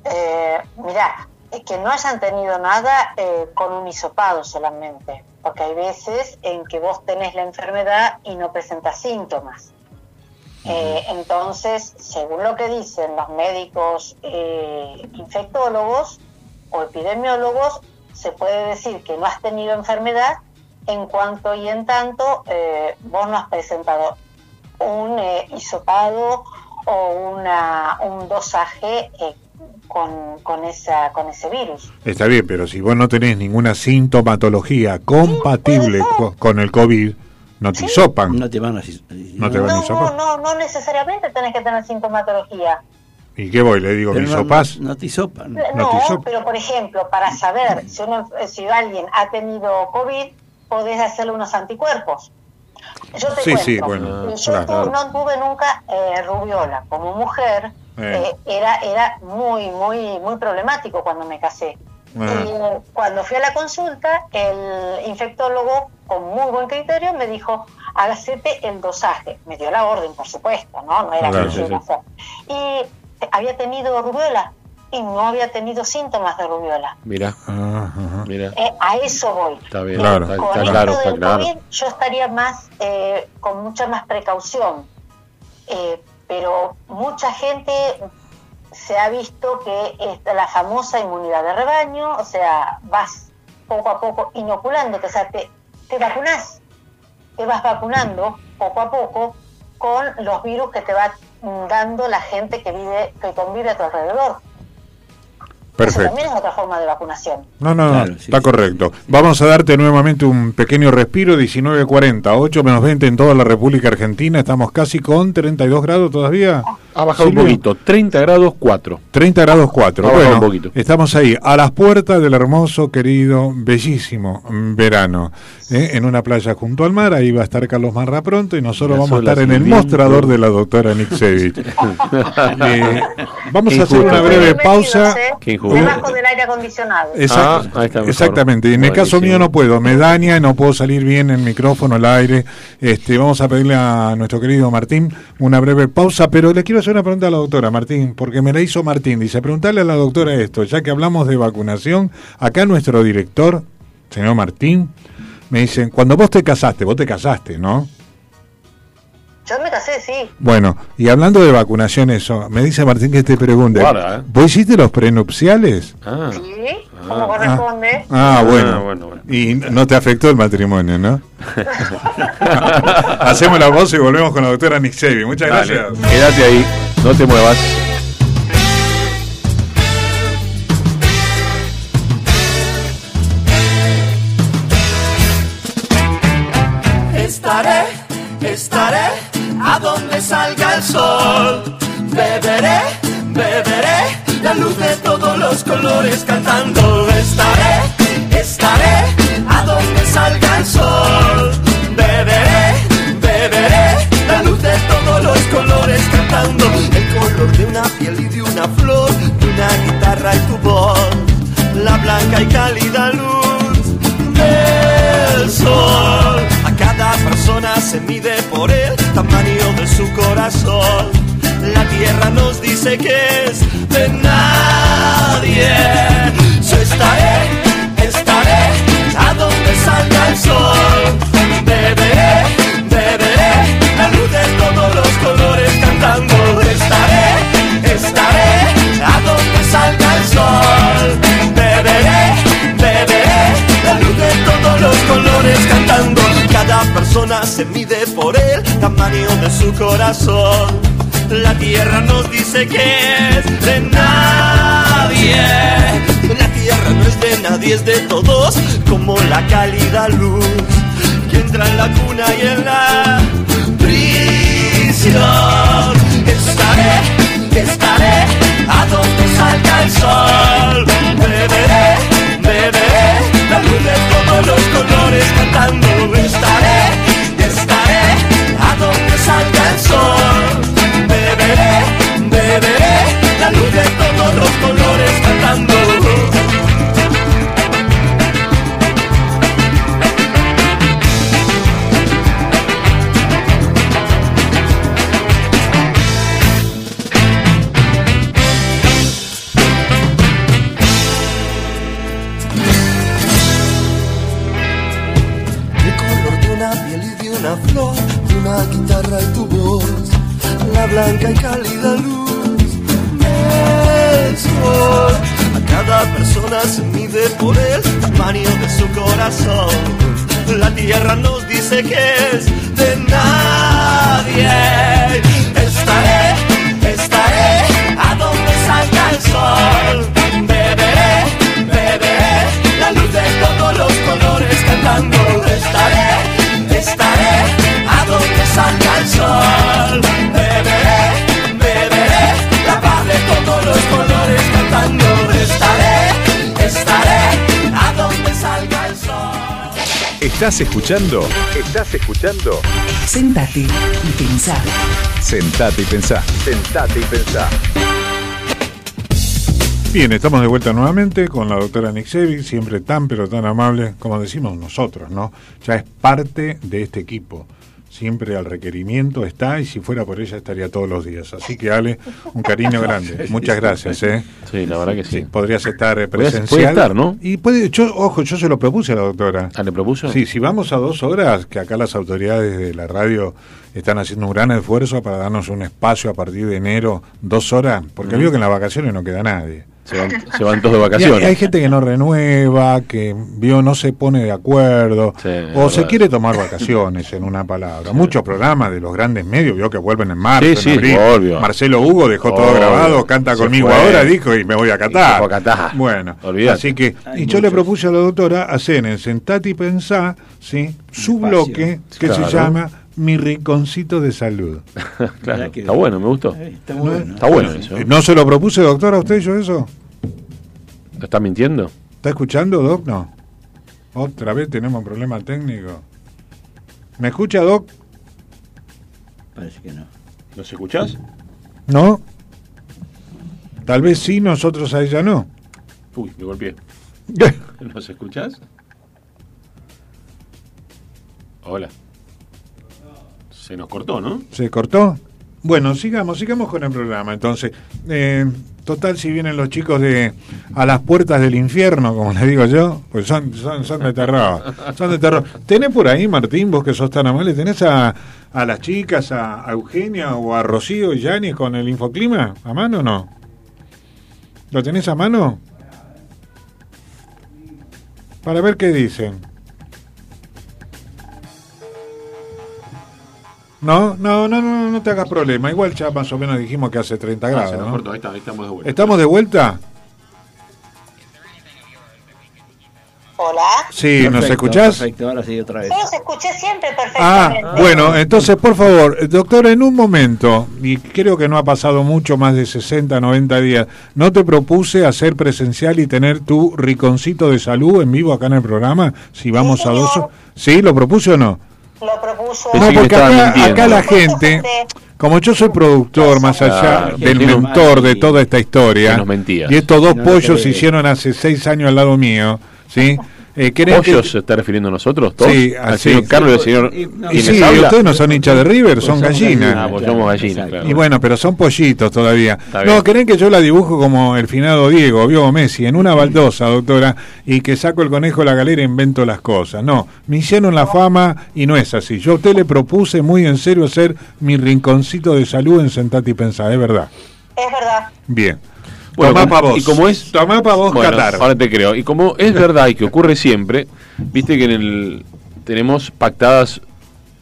Eh, mirá, que no hayan tenido nada eh, con un hisopado solamente, porque hay veces en que vos tenés la enfermedad y no presentas síntomas. Eh, entonces, según lo que dicen los médicos eh, infectólogos o epidemiólogos, se puede decir que no has tenido enfermedad en cuanto y en tanto eh, vos no has presentado un eh, hisopado o una, un dosaje eh, con, con, esa, con ese virus. Está bien, pero si vos no tenés ninguna sintomatología compatible co- con el COVID, no te hisopan. No te van a... No te van a No, no, hisopar. no, no necesariamente tenés que tener sintomatología. ¿Y qué voy? Le digo, ¿me Pero no, te hisopan. No No, te hisopan. pero por ejemplo, para saber si, uno- si alguien ha tenido COVID, podés hacerle unos anticuerpos. Yo te Sí, cuento, sí, bueno, yo claro. no tuve nunca eh, rubiola. Como mujer, Eh. eh, era, era muy, muy, muy problemático cuando me casé. Ah. Y eh, cuando fui a la consulta, el infectólogo con muy buen criterio, me dijo, hágase el dosaje. Me dio la orden, por supuesto, ¿no? No era Claro, que sí, hacer. Y había tenido rubiola y no había tenido síntomas de rubiola. Mira, Ah, ajá. mira. Eh, a eso voy. Está bien, Claro. está, Con está esto claro, del está claro. COVID, yo estaría más eh, con mucha más precaución. Eh, pero mucha gente se ha visto que esta- la famosa inmunidad de rebaño, o sea, vas poco a poco inoculándote, o sea, te, te vacunás, te vas vacunando poco a poco con los virus que te va dando la gente que vive, que convive a tu alrededor. Eso Perfecto. también es otra forma de vacunación. No, no, no, Claro, sí, está sí. correcto. Vamos a darte nuevamente un pequeño respiro, 19.40, 8 menos 20 en toda la República Argentina, estamos casi con 32 grados todavía. Ha bajado un poquito, 30 grados 4. 30 grados 4. Ha bajado Bueno, un poquito. estamos ahí, a las puertas del hermoso, querido, bellísimo mm, verano, ¿eh? en una playa junto al mar. Ahí va a estar Carlos Marra pronto y nosotros vamos a estar en el viento. mostrador de la doctora Niksevich. Eh, vamos Qué a hacer una breve pausa. ¿eh? Debajo del aire acondicionado. Exacto, Ah, ahí está mejor. exactamente. En el caso mío no puedo, me daña, no puedo salir bien el micrófono, el aire. Este, vamos a pedirle a nuestro querido Martín una breve pausa, pero le quiero hacer una pregunta a la doctora Martín, porque me la hizo Martín. Dice, preguntarle a la doctora esto, ya que hablamos de vacunación, acá nuestro director, señor Martín, me dice, cuando vos te casaste, vos te casaste, ¿no? Yo me casé, sí. Bueno, y hablando de vacunación, eso, me dice Martín que te pregunte, Guarda, ¿eh? ¿vos hiciste los prenupciales? Ah, Sí, como corresponde. Ah, bueno. Ah, bueno, bueno. Y no te afectó el matrimonio, ¿no? Hacemos la voz y volvemos con la doctora Nixevi. Muchas dale, gracias. quédate ahí, no te muevas. Estaré, estaré a donde salga el sol. Beberé, beberé la luz de todos los colores cantando. Estaré, estaré a donde salga el sol. Beberé, beberé la luz de todos los colores cantando. El color de una piel y de una flor, de una guitarra y tu voz. La blanca y cálida se mide por el tamaño de su corazón. La tierra nos dice que es de nadie. Yo estaré, estaré a donde salga el sol. Se mide por el tamaño de su corazón. La tierra nos dice que es de nadie. La tierra no es de nadie, es de todos, como la cálida luz que entra en la cuna y en la prisión. Estaré, estaré a donde salga el sol. Beberé, beberé la luz de todos los colores cantando. Estaré tierra nos dice que es ¿Estás escuchando? ¿Estás escuchando? Sentate y pensá. Sentate y pensá. Sentate y pensá. Bien, estamos de vuelta nuevamente con la doctora Nixevi, siempre tan pero tan amable, como decimos nosotros, ¿no? Ya es parte de este equipo. Siempre al requerimiento está y si fuera por ella estaría todos los días. Así que Ale, un cariño grande. Muchas gracias, ¿eh? Sí, la verdad que sí. podrías estar eh, presencial. puede estar, ¿no? Y puede, yo, ojo, yo se lo propuse a la doctora. Ah, ¿le propuso? Sí, si vamos a dos horas, que acá las autoridades de la radio están haciendo un gran esfuerzo para darnos un espacio a partir de enero, dos horas, porque Ujú. veo que en las vacaciones no queda nadie. Se van, se van todos de Y vacaciones. hay, hay gente que no renueva, que vio no se pone de acuerdo, Sí, o se quiere tomar vacaciones, en una palabra. Muchos programas de los grandes medios, vio que vuelven en marzo, Sí, en abril. obvio. Marcelo Hugo dejó todo grabado, canta Se conmigo fue. ahora, dijo, y me voy a Y Qatar. a Qatar. Bueno, Olvídate. así que, Hay y yo le propuse a la doctora hacer en Sentate y Pensá, ¿sí? su espacio. bloque que Claro. se llama Mi Rinconcito de Salud. claro, está bueno, me gustó. Eh, Está bueno. Está bueno eso. ¿No se lo propuse, doctora, a usted yo eso? ¿Está mintiendo? ¿Está escuchando, Doc? No. Otra vez tenemos un problema técnico. ¿Me escucha, Doc? Parece que no. ¿Nos escuchás? No. Tal vez sí, nosotros a ella no. Uy, me golpeé. ¿Nos escuchás? Hola. Se nos cortó, ¿no? ¿Se cortó? Bueno, sigamos, sigamos con el programa. Entonces, eh, total, si vienen los chicos de a las puertas del infierno, como les digo yo, pues son, son, son de terror. Son de terror. ¿Tenés por ahí, Martín, vos que sos tan amable, tenés a, a las chicas, a, Eugenia o a Rocío y Yani con el infoclima a mano o no? ¿Lo tenés a mano? Para ver qué dicen. No, no, no, no, no te hagas problema. Igual ya más o menos dijimos que hace 30 Ah, grados. ahí, está, ahí estamos de vuelta. ¿Estamos de vuelta? Hola. Sí, ¿nos escuchás? Perfecto, ahora sí, otra vez. Yo los escuché siempre Ah, perfectamente. bueno, entonces por favor, doctor, en un momento, y creo que no ha pasado mucho más de 60, 90 días, ¿no te propuse hacer presencial y tener tu riconcito de salud en vivo acá en el programa? Si vamos a dos... ¿Sí? ¿Lo propuse o no? Lo propuso. No, que porque acá, acá la gente, como yo soy productor más allá Claro, del mentor de toda esta historia, y estos dos No pollos se hicieron hace seis años al lado mío, ¿sí? Eh, ¿creen que- ¿Pollos se está refiriendo a nosotros? ¿Todos? Sí, al así. señor Carlos y al señor Y- no, Y ¿Quiénes sí, ustedes no son hinchas de River, Pues son gallinas. gallinas. Ah, pues somos gallinas, claro. Y bueno, pero son pollitos todavía. Está bien. No, ¿creen que yo la dibujo como el finado Diego, vio Messi, en una baldosa, doctora, y que saco el conejo de la galera e invento las cosas? No, me hicieron la fama y no es así. Yo a usted le propuse muy en serio hacer mi rinconcito de salud en Sentate y Pensar, es verdad. Es verdad. Bien. Bueno, Tomá vos. Y como es. Tomá pa' vos, Bueno, Qatar. ahora te creo. Y como es verdad y que ocurre siempre, viste que en el tenemos pactadas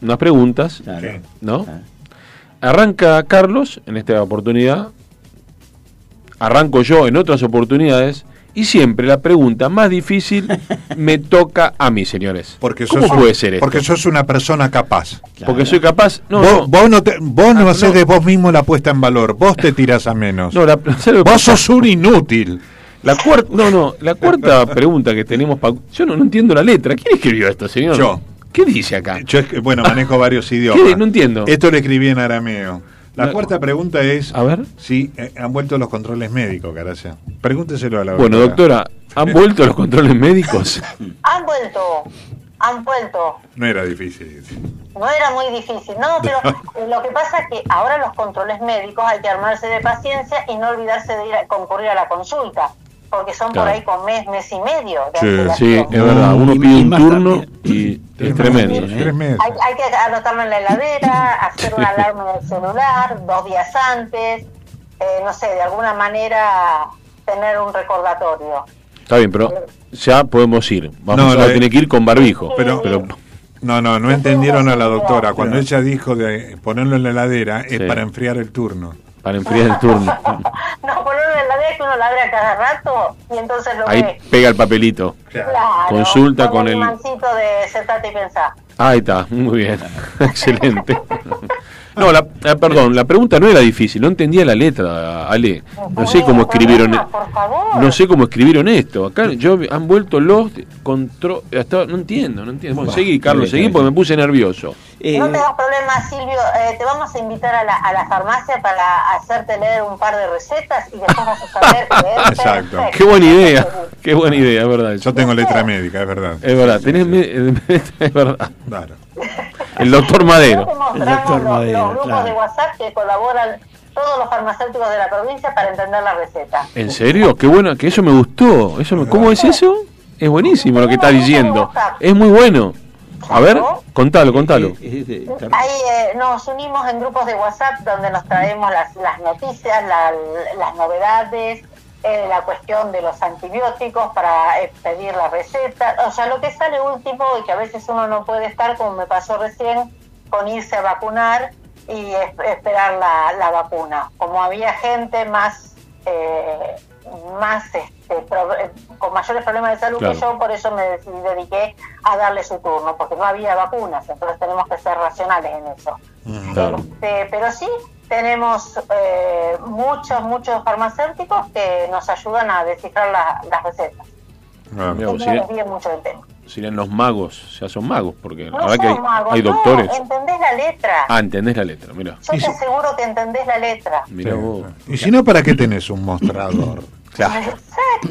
unas preguntas, Claro. ¿no? Claro. Arranca Carlos en esta oportunidad, arranco yo en otras oportunidades, y siempre la pregunta más difícil me toca a mí, señores. Porque ¿Cómo sos, puede ser esto? Porque sos una persona capaz. Porque soy capaz. No, vos, no. vos no, te- vos no Ah, haces no. de vos mismo la puesta en valor. Vos te tirás a menos. no, la, ¿sabe lo que vos sos un inútil. La cuarta, no, no, la cuarta pregunta que tenemos, pa- yo no, no entiendo la letra. ¿Quién escribió esto, señor? Yo. ¿Qué dice acá? Yo, es que, bueno, manejo varios idiomas. ¿Qué? No entiendo. Esto lo escribí en arameo. La No. cuarta pregunta es A ver. si eh, han vuelto los controles médicos, Caracia. Pregúnteselo a la Bueno, doctora, ¿han vuelto los controles médicos? Han vuelto. Han vuelto. No era difícil. No era muy difícil, no, pero lo que pasa es que ahora los controles médicos hay que armarse de paciencia y no olvidarse de ir a concurrir a la consulta, porque son Claro. por ahí con mes, mes y medio de Sí, es verdad. Uno pide un turno y es tremendo. meses, ¿eh? Tres meses. Hay, hay que anotarlo en la heladera, hacer una alarma en el celular dos días antes, eh, no sé, de alguna manera tener un recordatorio. Está bien, pero ya podemos ir. Vamos No, a tener que ir con barbijo. Pero- pero No, no, no entendieron a la doctora. Cuando ella dijo de ponerlo en la heladera es Sí. para enfriar el turno. Para enfriar el turno. No, ponerlo en la heladera que uno ladra cada rato y entonces lo Ahí ve. pega el papelito. Claro, Consulta con el- imancito de sentate y pensar. Ahí está, muy bien. Excelente. No, la, eh, perdón, la pregunta no era difícil, no entendía la letra, Ale. No sé cómo escribieron, no sé cómo escribieron esto. Acá yo han vuelto los control, hasta- no entiendo, no entiendo. Bueno, seguí, Carlos, seguí porque me puse nervioso. Eh, No te das problema, Silvio. Eh, te vamos a invitar a la, a la farmacia para hacerte leer un par de recetas y después vas a saber leer Exacto. perfecto. Qué buena idea, qué buena idea, es verdad. Yo tengo letra médica, es verdad. Es verdad, tenés me- es verdad. Claro. El doctor Madero. El doctor los, Madero, los grupos claro. de WhatsApp que colaboran todos los farmacéuticos de la provincia para entender la receta. ¿En serio? Qué bueno, que eso me gustó. Eso me- ¿Cómo es eso? Es buenísimo lo que está diciendo. Es muy bueno. A ver, contalo, contalo. Ahí eh, nos unimos en grupos de WhatsApp donde nos traemos las, las noticias, la- las novedades, eh, la cuestión de los antibióticos para pedir la receta, o sea, lo que sale último y que a veces uno no puede estar, como me pasó recién, con irse a vacunar y es- esperar la, la vacuna. Como había gente más, eh, más este, pro- eh, con mayores problemas de salud Claro. que yo, por eso me dediqué a darle su turno, porque no había vacunas, entonces tenemos que ser racionales en eso. Claro. Este, pero sí, tenemos eh, muchos, muchos farmacéuticos que nos ayudan a descifrar la- las recetas. Ah, no serían, desvíen mucho del tema. serían los magos, ya son magos, porque la No verdad que hay, magos, hay no, doctores. entendés la letra. Ah, entendés la letra, mira. Yo te aseguro que entendés la letra. Mirá Sí, vos. Y si no, ¿para qué tenés un mostrador? Tenés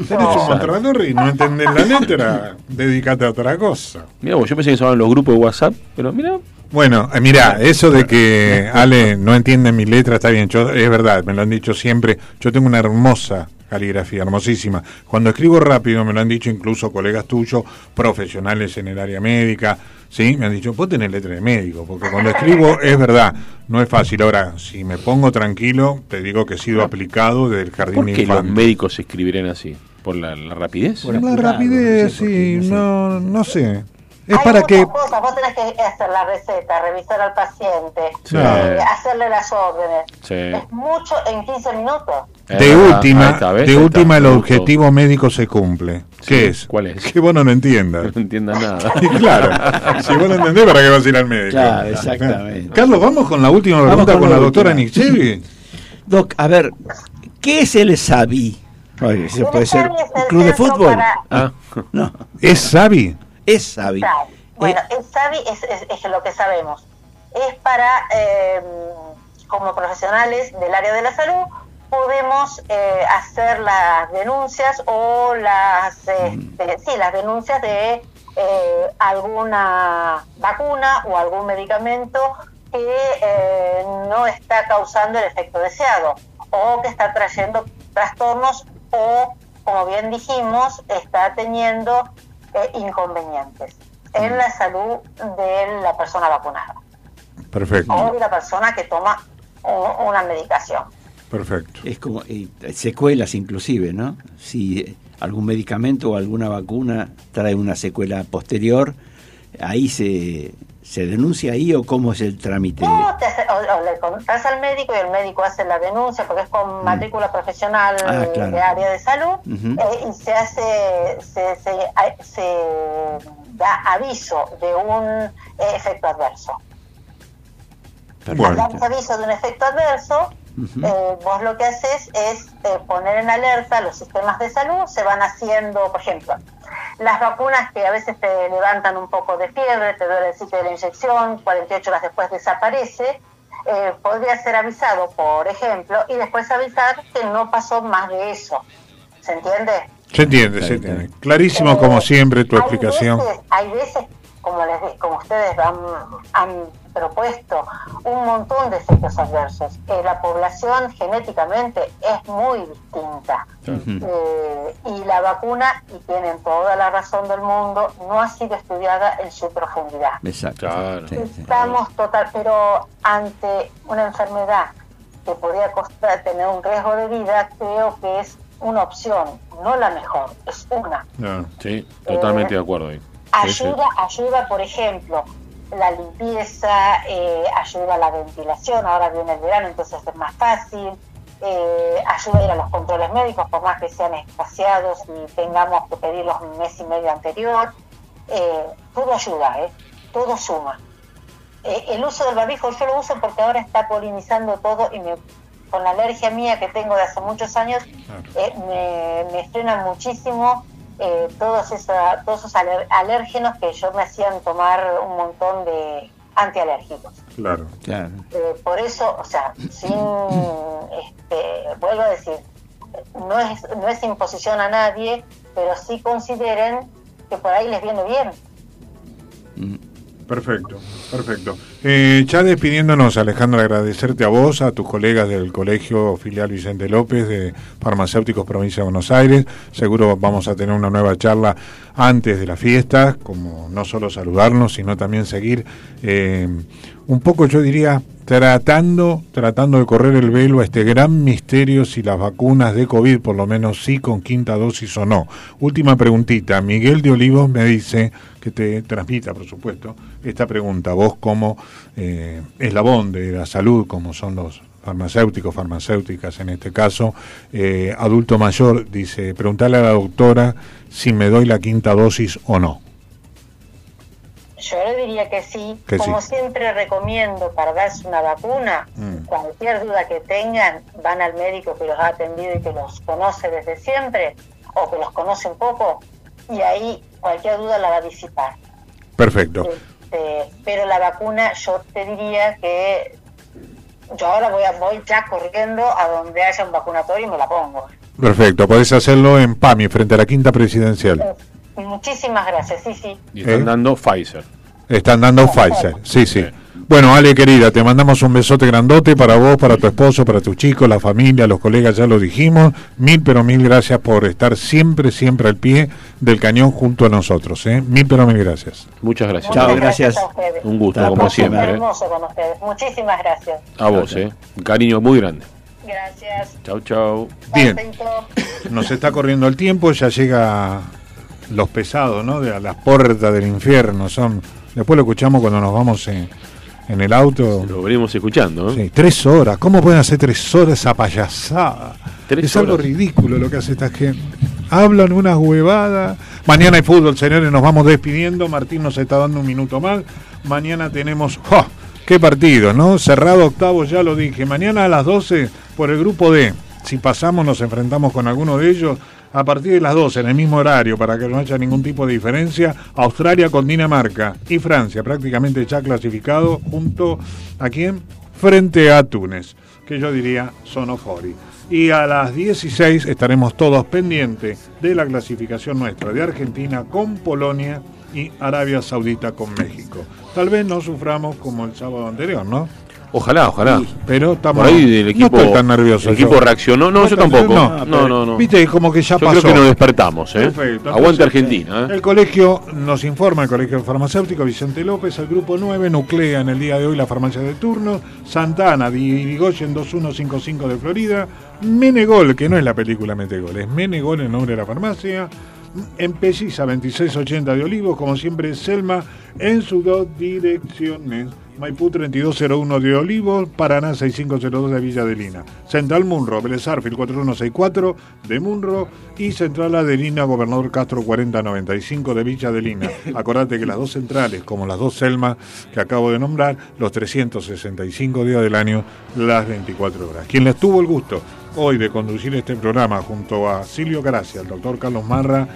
un Exacto. mostrador y no entendés la letra, dedícate a otra cosa. Vos, yo pensé que se llamaban los grupos de WhatsApp, pero mira, Bueno, eh, mira, eso de que Ale no entiende mi letra está bien, yo, es verdad, me lo han dicho siempre. Yo tengo una hermosa caligrafía, hermosísima. Cuando escribo rápido, me lo han dicho incluso colegas tuyos, profesionales en el área médica, ¿sí? Me han dicho, vos tenés letra de médico, porque cuando escribo es verdad, no es fácil. Ahora, si me pongo tranquilo, te digo que he sido aplicado desde el jardín ¿por qué los médicos escribirán así? ¿Por la, la rapidez? Por La rapidez, no sé sí, no, no sé. Es Hay para que... cosas, vos tenés que hacer la receta, revisar al paciente, Sí. eh, hacerle las órdenes. Sí. Es mucho en 15 minutos. De verdad, última, de última el objetivo médico se cumple. ¿Qué es? ¿Cuál es? Que vos no lo entiendas. No entiendan nada. Claro, si vos lo entendés, ¿para qué vas a ir al médico? Claro, exactamente. Carlos, vamos con la última Vamos pregunta con con, la la doctora. Nixevi. Doc, a ver, ¿qué es el SABI? Oye, El puede ser un club de fútbol. para- Ah, No, ¿Es Sabi? Es SABI. Bueno, el SABI es, es- es lo que sabemos. Es para, eh, como profesionales del área de la salud, podemos eh, hacer las denuncias o las, este, sí, las denuncias de eh, alguna vacuna o algún medicamento que eh, no está causando el efecto deseado o que está trayendo trastornos o, como bien dijimos, está teniendo eh, inconvenientes en la salud de la persona vacunada Perfecto, o de la persona que toma u- una medicación. perfecto. Es como y secuelas inclusive, ¿no? Si eh, algún medicamento o alguna vacuna trae una secuela posterior, ahí se, se denuncia ahí o cómo es el trámite. No, te hace- o, o le contás al médico y el médico hace la denuncia porque es con matrícula profesional Mm. Ah, claro. de área de salud eh, y se hace, se, se, da aviso de un eh, efecto adverso. Al dar aviso de un efecto adverso, eh, vos lo que haces es eh, poner en alerta los sistemas de salud, se van haciendo, por ejemplo, las vacunas que a veces te levantan un poco de fiebre, te duele el sitio de la inyección, 48 horas después desaparece, eh, podría ser avisado, por ejemplo, y después avisar que no pasó más de eso. ¿Se entiende? se entiende, se entiende. Clarísimo como siempre tu Hay explicación. veces- hay veces, como, les, di- como ustedes han, han propuesto, un montón de efectos adversos. Eh, la población genéticamente es muy distinta. Eh, y la vacuna, y tienen toda la razón del mundo, no ha sido estudiada en su profundidad. Exacto. Claro. Estamos total, pero ante una enfermedad que podría costar tener un riesgo de vida, creo que es una opción, no la mejor, es una. Sí, totalmente de acuerdo ahí. Ayuda, ayuda, por ejemplo, la limpieza, eh, ayuda a la ventilación, ahora viene el verano, entonces es más fácil, eh, ayuda a ir a los controles médicos, por más que sean espaciados y tengamos que pedirlos un mes y medio anterior, eh, todo ayuda, ¿eh? todo suma. eh, el uso del barbijo yo lo uso porque ahora está polinizando todo y me, con la alergia mía que tengo de hace muchos años, me, me frenan muchísimo eh, todos, esa- todos esos aler- alérgenos que yo me hacían tomar un montón de antialérgicos. Claro. Claro. Eh, por eso, o sea, sin, este, vuelvo a decir, no es, no es imposición a nadie, pero sí consideren que por ahí les viene bien. Perfecto, perfecto. Eh, ya despidiéndonos, Alejandro, agradecerte a vos, a tus colegas del Colegio Filial Vicente López de Farmacéuticos Provincia de Buenos Aires. Seguro vamos a tener una nueva charla antes de la fiesta, como no solo saludarnos, sino también seguir eh, un poco, yo diría, tratando, tratando de correr el velo a este gran misterio si las vacunas de COVID, por lo menos sí con quinta dosis o no. Última preguntita. Miguel de Olivos me dice que te transmita, por supuesto, esta pregunta. Vos como eh, eslabón de la salud, como son los farmacéuticos, farmacéuticas en este caso, eh, adulto mayor, dice, preguntarle a la doctora si me doy la quinta dosis o no. Yo le diría que sí. Que Como sí. siempre recomiendo para darse una vacuna, Mm. cualquier duda que tengan, van al médico que los ha atendido y que los conoce desde siempre, o que los conoce un poco, y ahí cualquier duda la va a disipar. Perfecto. Este, pero la vacuna, yo te diría que yo ahora voy, a, voy ya corriendo a donde haya un vacunatorio y me la pongo. Perfecto, podés hacerlo en PAMI, frente a la quinta presidencial. Muchísimas gracias, sí, sí. Y están ¿Eh? dando Pfizer. Están dando Pfizer, sí, sí. Bueno, Ale, querida, te mandamos un besote grandote para vos, para tu esposo, para tus chicos, la familia, los colegas, ya lo dijimos. Mil, pero mil gracias por estar siempre, siempre al pie del cañón junto a nosotros. ¿eh? Mil, pero mil gracias. Muchas gracias. Muchas Chao, gracias. Un gusto, Hasta como próxima. siempre. Hermoso con ustedes. Muchísimas gracias. A vos, ¿eh? Un cariño muy grande. Gracias. Chau, chau. Bien. Nos está corriendo el tiempo, ya llega los pesados, ¿no? De a las puertas del infierno. Son. Después lo escuchamos cuando nos vamos en, en el auto. Lo venimos escuchando, ¿eh? Sí, tres horas. ¿Cómo pueden hacer tres horas esa payasada? Tres es algo ridículo lo que hace esta gente. Hablan unas huevadas. Mañana hay fútbol, señores, nos vamos despidiendo. Martín nos está dando un minuto más. Mañana tenemos. ¡oh! ¡Qué partido, ¿no? Cerrado octavo, ya lo dije. Mañana a las 12 por el grupo D. Si pasamos, nos enfrentamos con alguno de ellos. A partir de las 12, en el mismo horario, para que no haya ningún tipo de diferencia, Australia con Dinamarca y Francia, prácticamente ya clasificado, junto a quién? Frente a Túnez, que yo diría Sonofori. Y a las 16 estaremos todos pendientes de la clasificación nuestra de Argentina con Polonia y Arabia Saudita con México. Tal vez no suframos como el sábado anterior, ¿no? Ojalá, ojalá. Pero estamos. Por ahí el equipo, no estoy tan nervioso. el equipo yo. reaccionó. No, No yo tampoco. no, No, no, no. Viste, como que ya Yo pasó. creo que nos despertamos, ¿eh? Perfecto. Aguante Argentina, ¿eh? El colegio nos informa, el colegio farmacéutico Vicente López, el grupo 9 nuclea en el día de hoy la farmacia de turno, Santana, Dirigoyen 2155 de Florida, Menegol, que no es la película Metegol, es Menegol el nombre de la farmacia, en Pelliza 2680 de Olivos, como siempre Selma, en sus dos direcciones. Maipú 3201 de Olivos, Paraná 6502 de Villa de Lina. Central Munro, Vélez Arfield 4164 de Munro y Central Adelina, Gobernador Castro 4095 de Villa de Lina. Acordate que las dos centrales, como las dos Selma que acabo de nombrar, los 365 días del año, las 24 horas. Quien les tuvo el gusto hoy de conducir este programa junto a Silvio Caracia, el doctor Carlos Marra,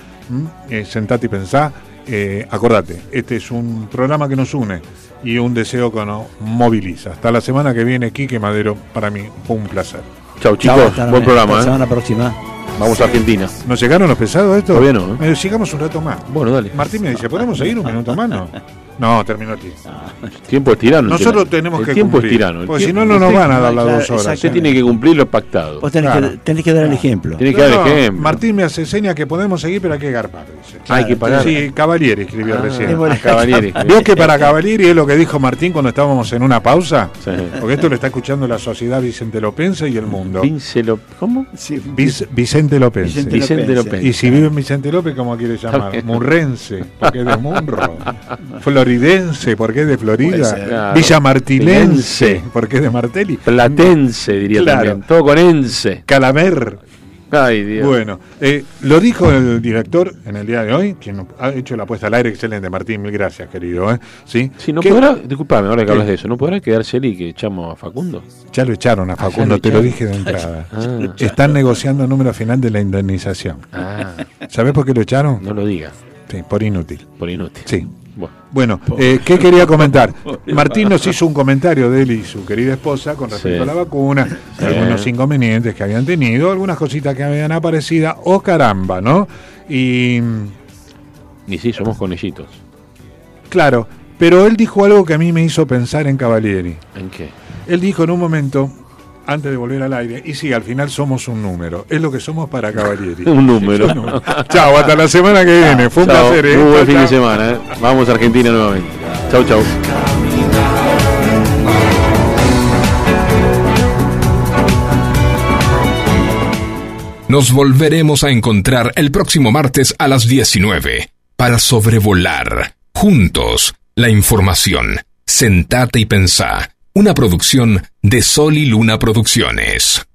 eh, sentate y pensá, eh, acordate, este es un programa que nos une y un deseo que nos moviliza. Hasta la semana que viene, Quique Madero, para mí fue un placer. Chau, Chao, chicos. Buen hasta programa, ¿eh? semana próxima. Vamos a Argentina. ¿Nos llegaron los pesados esto? Todavía no, ¿eh? Eh, sigamos un rato más. Bueno, dale. Martín me dice, ¿podemos seguir un minuto más? No, no terminó aquí. Tiempo es tirano. Nosotros El tenemos el que tiempo cumplir, es tirano. El porque si no, no nos van a dar las Claro, dos horas. Usted tiene que cumplir lo pactado. Vos tenés, Claro. que, tenés que dar el ejemplo. Tiene que dar No, no, ejemplo. Martín me hace señas que podemos seguir, pero hay que garpar. dice. Hay que pagar. Sí, Cavalieri escribió Ah, recién. bueno. a Cavalieri. ¿Vio que para Cavalieri es lo que dijo Martín cuando estábamos en una pausa? Sí. Porque esto lo está escuchando la sociedad Vicente Lopense y el mundo. Vince Lo- ¿Cómo? Sí, Vic- Vicente Lopense. Vicente Vicente. Y si vive en Vicente López, ¿cómo quiere llamar? Murrense, porque es de Munro. Floridense, porque es de Florida. ser. Claro. Villa Martinense, Tinense. porque es de Martelli. Platense, diría Claro. también. Todo con ense. Calamer. Ay, Dios. Bueno, eh, lo dijo el director en el día de hoy, quien ha hecho la puesta al aire excelente, Martín, mil gracias, querido. ¿eh? ¿Sí? Sí, no ¿Qué? podrá, disculpame ahora que ¿Qué? hablas de eso, ¿no podrá quedarse él y que echamos a Facundo? Ya lo echaron a Ah, Facundo, lo te lo dije de entrada. Ah. Están negociando el número final de la indemnización. Ah, ¿Sabés por qué lo echaron? no lo diga, Sí, por inútil. por inútil. Sí. Bueno, eh, ¿qué quería comentar? Martín nos hizo un comentario de él y su querida esposa con respecto Sí. a la vacuna, Sí. algunos inconvenientes que habían tenido, algunas cositas que habían aparecido, o caramba, ¿no? Y y sí, somos conillitos. claro, pero él dijo algo que a mí me hizo pensar en Cavalieri. ¿En qué? Él dijo en un momento, antes de volver al aire, y sí, al final somos un número, es lo que somos para Cavalieri. Un número. Chao, hasta la semana que viene. Fue un Chao, placer. ¿eh? Muy buen Chao, fin de chao. semana, ¿eh? Vamos a Argentina nuevamente. Chau, chau. Nos volveremos a encontrar el próximo martes a las 19 para sobrevolar juntos la información. Sentate y pensá. Una producción de Sol y Luna Producciones.